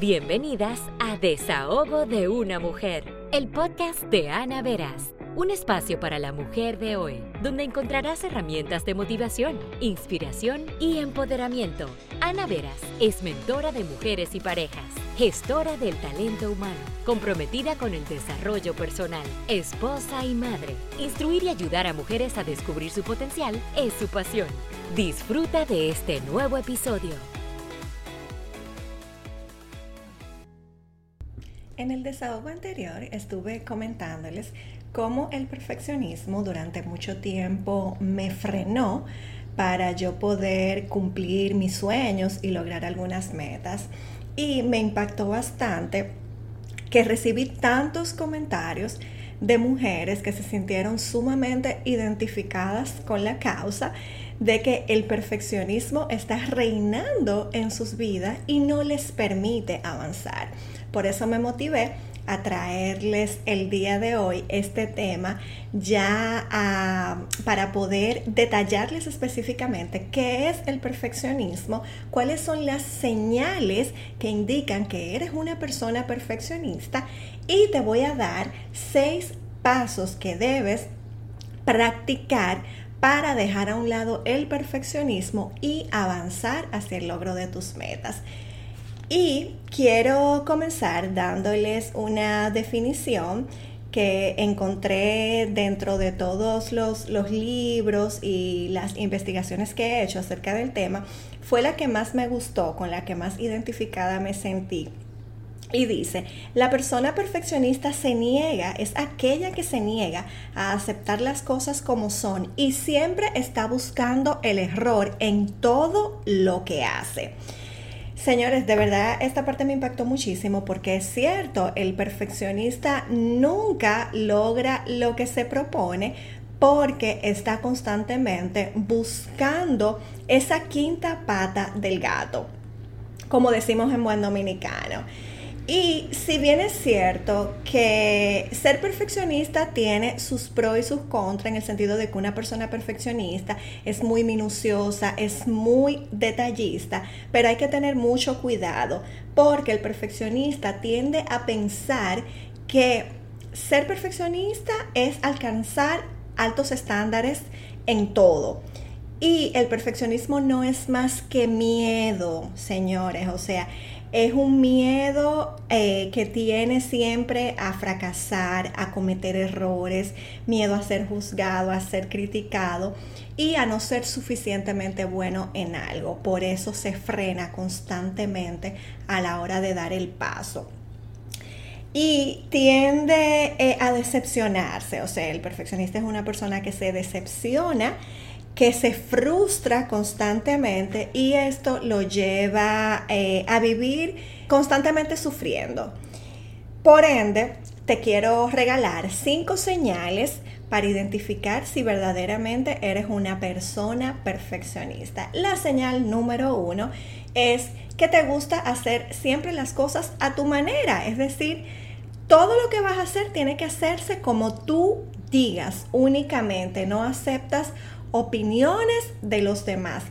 Bienvenidas a Desahogo de una Mujer, el podcast de Ana Veras. Un espacio para la mujer de hoy, donde encontrarás herramientas de motivación, inspiración y empoderamiento. Ana Veras es mentora de mujeres y parejas, gestora del talento humano, comprometida con el desarrollo personal, esposa y madre. Instruir y ayudar a mujeres a descubrir su potencial es su pasión. Disfruta de este nuevo episodio. En el desahogo anterior estuve comentándoles cómo el perfeccionismo durante mucho tiempo me frenó para yo poder cumplir mis sueños y lograr algunas metas. Y me impactó bastante que recibí tantos comentarios de mujeres que se sintieron sumamente identificadas con la causa de que el perfeccionismo está reinando en sus vidas y no les permite avanzar. Por eso me motivé a traerles el día de hoy este tema ya ah, para poder detallarles específicamente qué es el perfeccionismo, cuáles son las señales que indican que eres una persona perfeccionista y te voy a dar seis pasos que debes practicar para dejar a un lado el perfeccionismo y avanzar hacia el logro de tus metas. Y quiero comenzar dándoles una definición que encontré dentro de todos los, libros y las investigaciones que he hecho acerca del tema, fue la que más me gustó, con la que más identificada me sentí. Y dice, la persona perfeccionista se niega, es aquella que se niega a aceptar las cosas como son y siempre está buscando el error en todo lo que hace. Señores, de verdad esta parte me impactó muchísimo porque es cierto, el perfeccionista nunca logra lo que se propone porque está constantemente buscando esa quinta pata del gato, como decimos en buen dominicano. Y si bien es cierto que ser perfeccionista tiene sus pros y sus contras en el sentido de que una persona perfeccionista es muy minuciosa, es muy detallista, pero hay que tener mucho cuidado porque el perfeccionista tiende a pensar que ser perfeccionista es alcanzar altos estándares en todo. Y el perfeccionismo no es más que miedo, señores. O sea, es un miedo eh, que tiene siempre a fracasar, a cometer errores, miedo a ser juzgado, a ser criticado y a no ser suficientemente bueno en algo. Por eso se frena constantemente a la hora de dar el paso. Y tiende eh, a decepcionarse, o sea, el perfeccionista es una persona que se decepciona que se frustra constantemente y esto lo lleva eh, a vivir constantemente sufriendo. Por ende, te quiero regalar cinco señales para identificar si verdaderamente eres una persona perfeccionista. La señal número uno es que te gusta hacer siempre las cosas a tu manera, es decir, todo lo que vas a hacer tiene que hacerse como tú digas únicamente, no aceptas opiniones de los demás.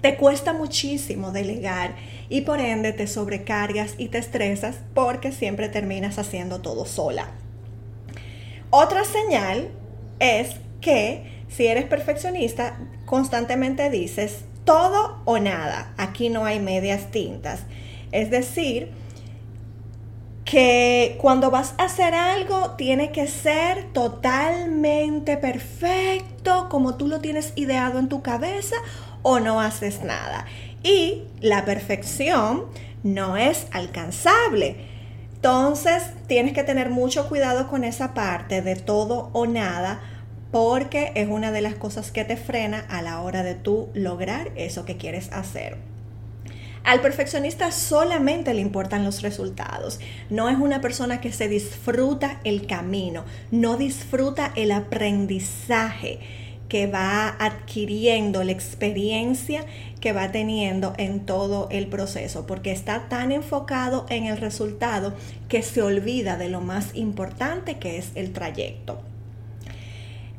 Te cuesta muchísimo delegar y por ende te sobrecargas y te estresas porque siempre terminas haciendo todo sola. Otra señal es que si eres perfeccionista, constantemente dices todo o nada. Aquí no hay medias tintas. Es decir, que cuando vas a hacer algo tiene que ser totalmente perfecto como tú lo tienes ideado en tu cabeza o no haces nada. Y la perfección no es alcanzable. Entonces tienes que tener mucho cuidado con esa parte de todo o nada porque es una de las cosas que te frena a la hora de tú lograr eso que quieres hacer. Al perfeccionista solamente le importan los resultados. No es una persona que se disfruta el camino, no disfruta el aprendizaje que va adquiriendo, la experiencia que va teniendo en todo el proceso, porque está tan enfocado en el resultado que se olvida de lo más importante que es el trayecto.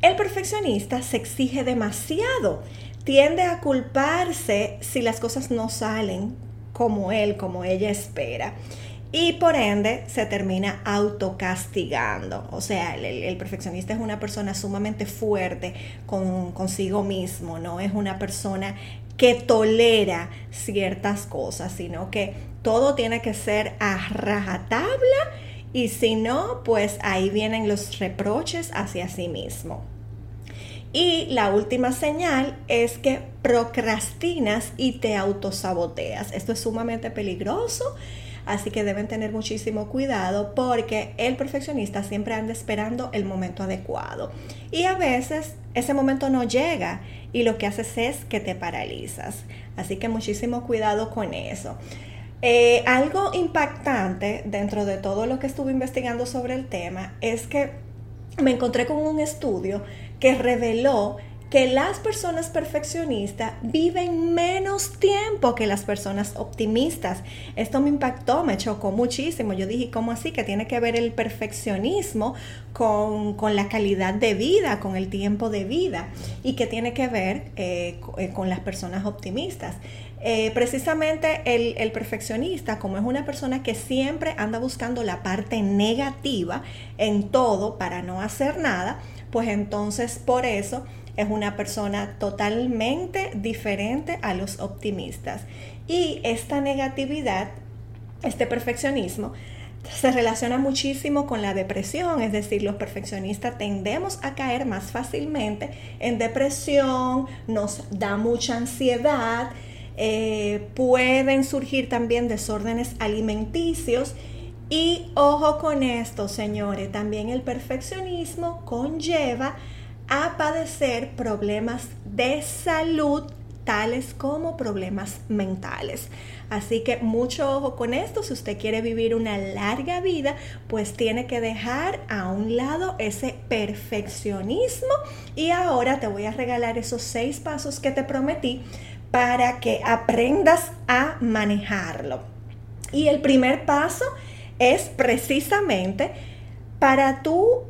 El perfeccionista se exige demasiado tiende a culparse si las cosas no salen como él, como ella espera. Y por ende se termina autocastigando. O sea, el, perfeccionista es una persona sumamente fuerte con, consigo mismo, no es una persona que tolera ciertas cosas, sino que todo tiene que ser a rajatabla y si no, pues ahí vienen los reproches hacia sí mismo. Y la última señal es que procrastinas y te autosaboteas. Esto es sumamente peligroso, así que deben tener muchísimo cuidado porque el perfeccionista siempre anda esperando el momento adecuado. Y a veces ese momento no llega y lo que haces es que te paralizas. Así que muchísimo cuidado con eso. Eh, algo impactante dentro de todo lo que estuve investigando sobre el tema es que me encontré con un estudio que reveló que las personas perfeccionistas viven menos tiempo que las personas optimistas. Esto me impactó, me chocó muchísimo. Yo dije, ¿cómo así? Que tiene que ver el perfeccionismo con, la calidad de vida, con el tiempo de vida y que tiene que ver eh, eh, con las personas optimistas. Eh, precisamente el, perfeccionista, como es una persona que siempre anda buscando la parte negativa en todo para no hacer nada, pues entonces por eso es una persona totalmente diferente a los optimistas. Y esta negatividad, este perfeccionismo, se relaciona muchísimo con la depresión, es decir, los perfeccionistas tendemos a caer más fácilmente en depresión, nos da mucha ansiedad, eh, pueden surgir también desórdenes alimenticios y ojo con esto, señores, también el perfeccionismo conlleva a padecer problemas de salud tales como problemas mentales. Así que mucho ojo con esto, si usted quiere vivir una larga vida, pues tiene que dejar a un lado ese perfeccionismo y ahora te voy a regalar esos seis pasos que te prometí para que aprendas a manejarlo. Y el primer paso es precisamente para tú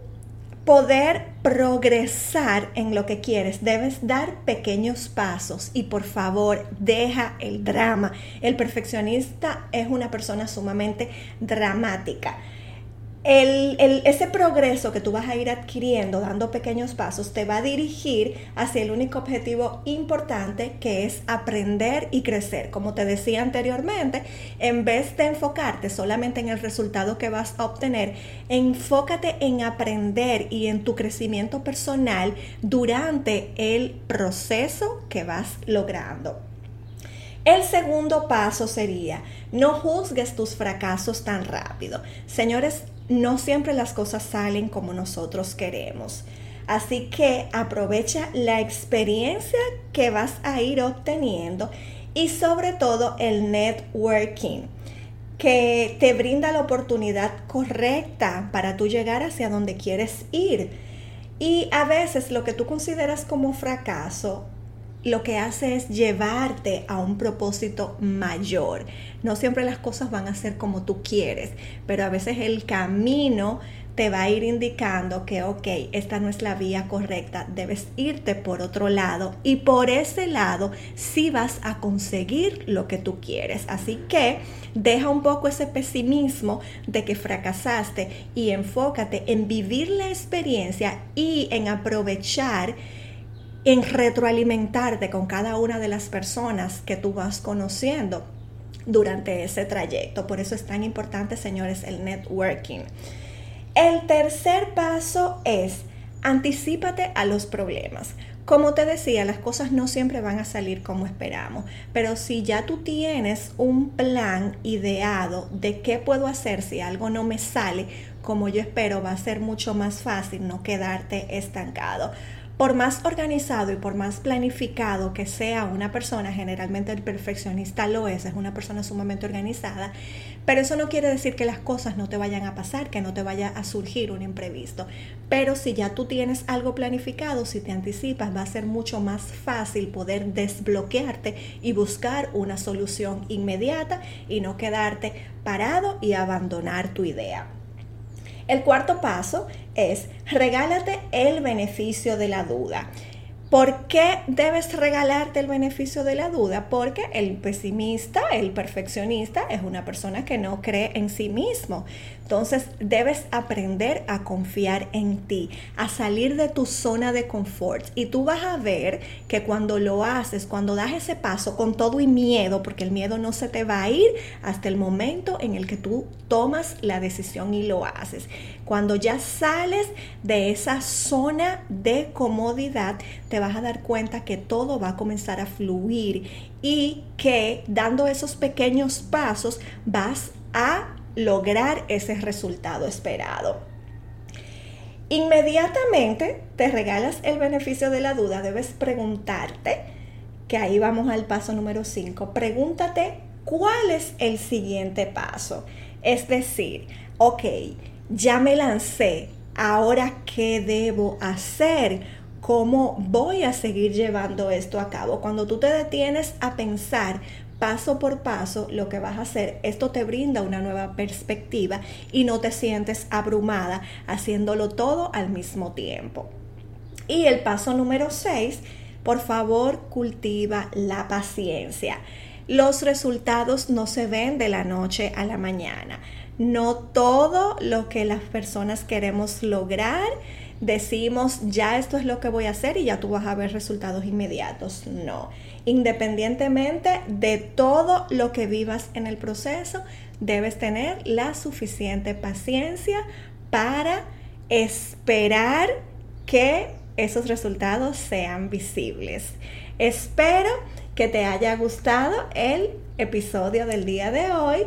poder progresar en lo que quieres, debes dar pequeños pasos y por favor deja el drama. El perfeccionista es una persona sumamente dramática ese progreso que tú vas a ir adquiriendo dando pequeños pasos te va a dirigir hacia el único objetivo importante que es aprender y crecer. Como te decía anteriormente, en vez de enfocarte solamente en el resultado que vas a obtener, enfócate en aprender y en tu crecimiento personal durante el proceso que vas logrando. El segundo paso sería, no juzgues tus fracasos tan rápido. Señores, no siempre las cosas salen como nosotros queremos. Así que aprovecha la experiencia que vas a ir obteniendo y sobre todo el networking que te brinda la oportunidad correcta para tú llegar hacia donde quieres ir. Y a veces lo que tú consideras como fracaso lo que hace es llevarte a un propósito mayor. No siempre las cosas van a ser como tú quieres, pero a veces el camino te va a ir indicando que, ok, esta no es la vía correcta, debes irte por otro lado y por ese lado sí vas a conseguir lo que tú quieres. Así que deja un poco ese pesimismo de que fracasaste y enfócate en vivir la experiencia y en aprovechar en retroalimentarte con cada una de las personas que tú vas conociendo durante ese trayecto. Por eso es tan importante, señores, el networking. El tercer paso es anticipate a los problemas. Como te decía, las cosas no siempre van a salir como esperamos, pero si ya tú tienes un plan ideado de qué puedo hacer si algo no me sale como yo espero, va a ser mucho más fácil no quedarte estancado por más organizado y por más planificado que sea una persona, generalmente el perfeccionista lo es, es una persona sumamente organizada, pero eso no quiere decir que las cosas no te vayan a pasar, que no te vaya a surgir un imprevisto. Pero si ya tú tienes algo planificado, si te anticipas, va a ser mucho más fácil poder desbloquearte y buscar una solución inmediata y no quedarte parado y abandonar tu idea. El cuarto paso es regálate el beneficio de la duda. ¿Por qué debes regalarte el beneficio de la duda? Porque el pesimista, el perfeccionista, es una persona que no cree en sí mismo. Entonces debes aprender a confiar en ti, a salir de tu zona de confort. Y tú vas a ver que cuando lo haces, cuando das ese paso con todo y miedo, porque el miedo no se te va a ir hasta el momento en el que tú tomas la decisión y lo haces. Cuando ya sales de esa zona de comodidad, te vas a dar cuenta que todo va a comenzar a fluir y que dando esos pequeños pasos vas a lograr ese resultado esperado. Inmediatamente te regalas el beneficio de la duda, debes preguntarte, que ahí vamos al paso número 5, pregúntate cuál es el siguiente paso. Es decir, ok, ya me lancé, ahora qué debo hacer cómo voy a seguir llevando esto a cabo. Cuando tú te detienes a pensar paso por paso lo que vas a hacer, esto te brinda una nueva perspectiva y no te sientes abrumada haciéndolo todo al mismo tiempo. Y el paso número 6, por favor, cultiva la paciencia. Los resultados no se ven de la noche a la mañana. No todo lo que las personas queremos lograr decimos, ya esto es lo que voy a hacer y ya tú vas a ver resultados inmediatos. No. Independientemente de todo lo que vivas en el proceso, debes tener la suficiente paciencia para esperar que esos resultados sean visibles. Espero que te haya gustado el episodio del día de hoy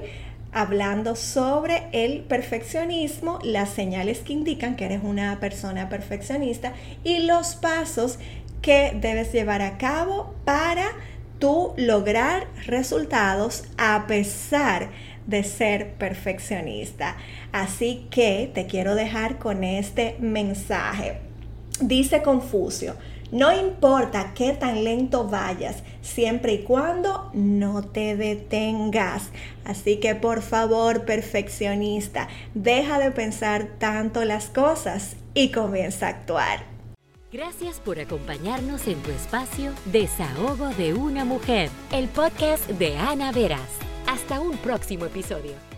hablando sobre el perfeccionismo, las señales que indican que eres una persona perfeccionista y los pasos que debes llevar a cabo para tú lograr resultados a pesar de ser perfeccionista. Así que te quiero dejar con este mensaje. Dice Confucio, no importa qué tan lento vayas, siempre y cuando no te detengas. Así que por favor, perfeccionista, deja de pensar tanto las cosas y comienza a actuar. Gracias por acompañarnos en tu espacio Desahogo de una mujer, el podcast de Ana Veras. Hasta un próximo episodio.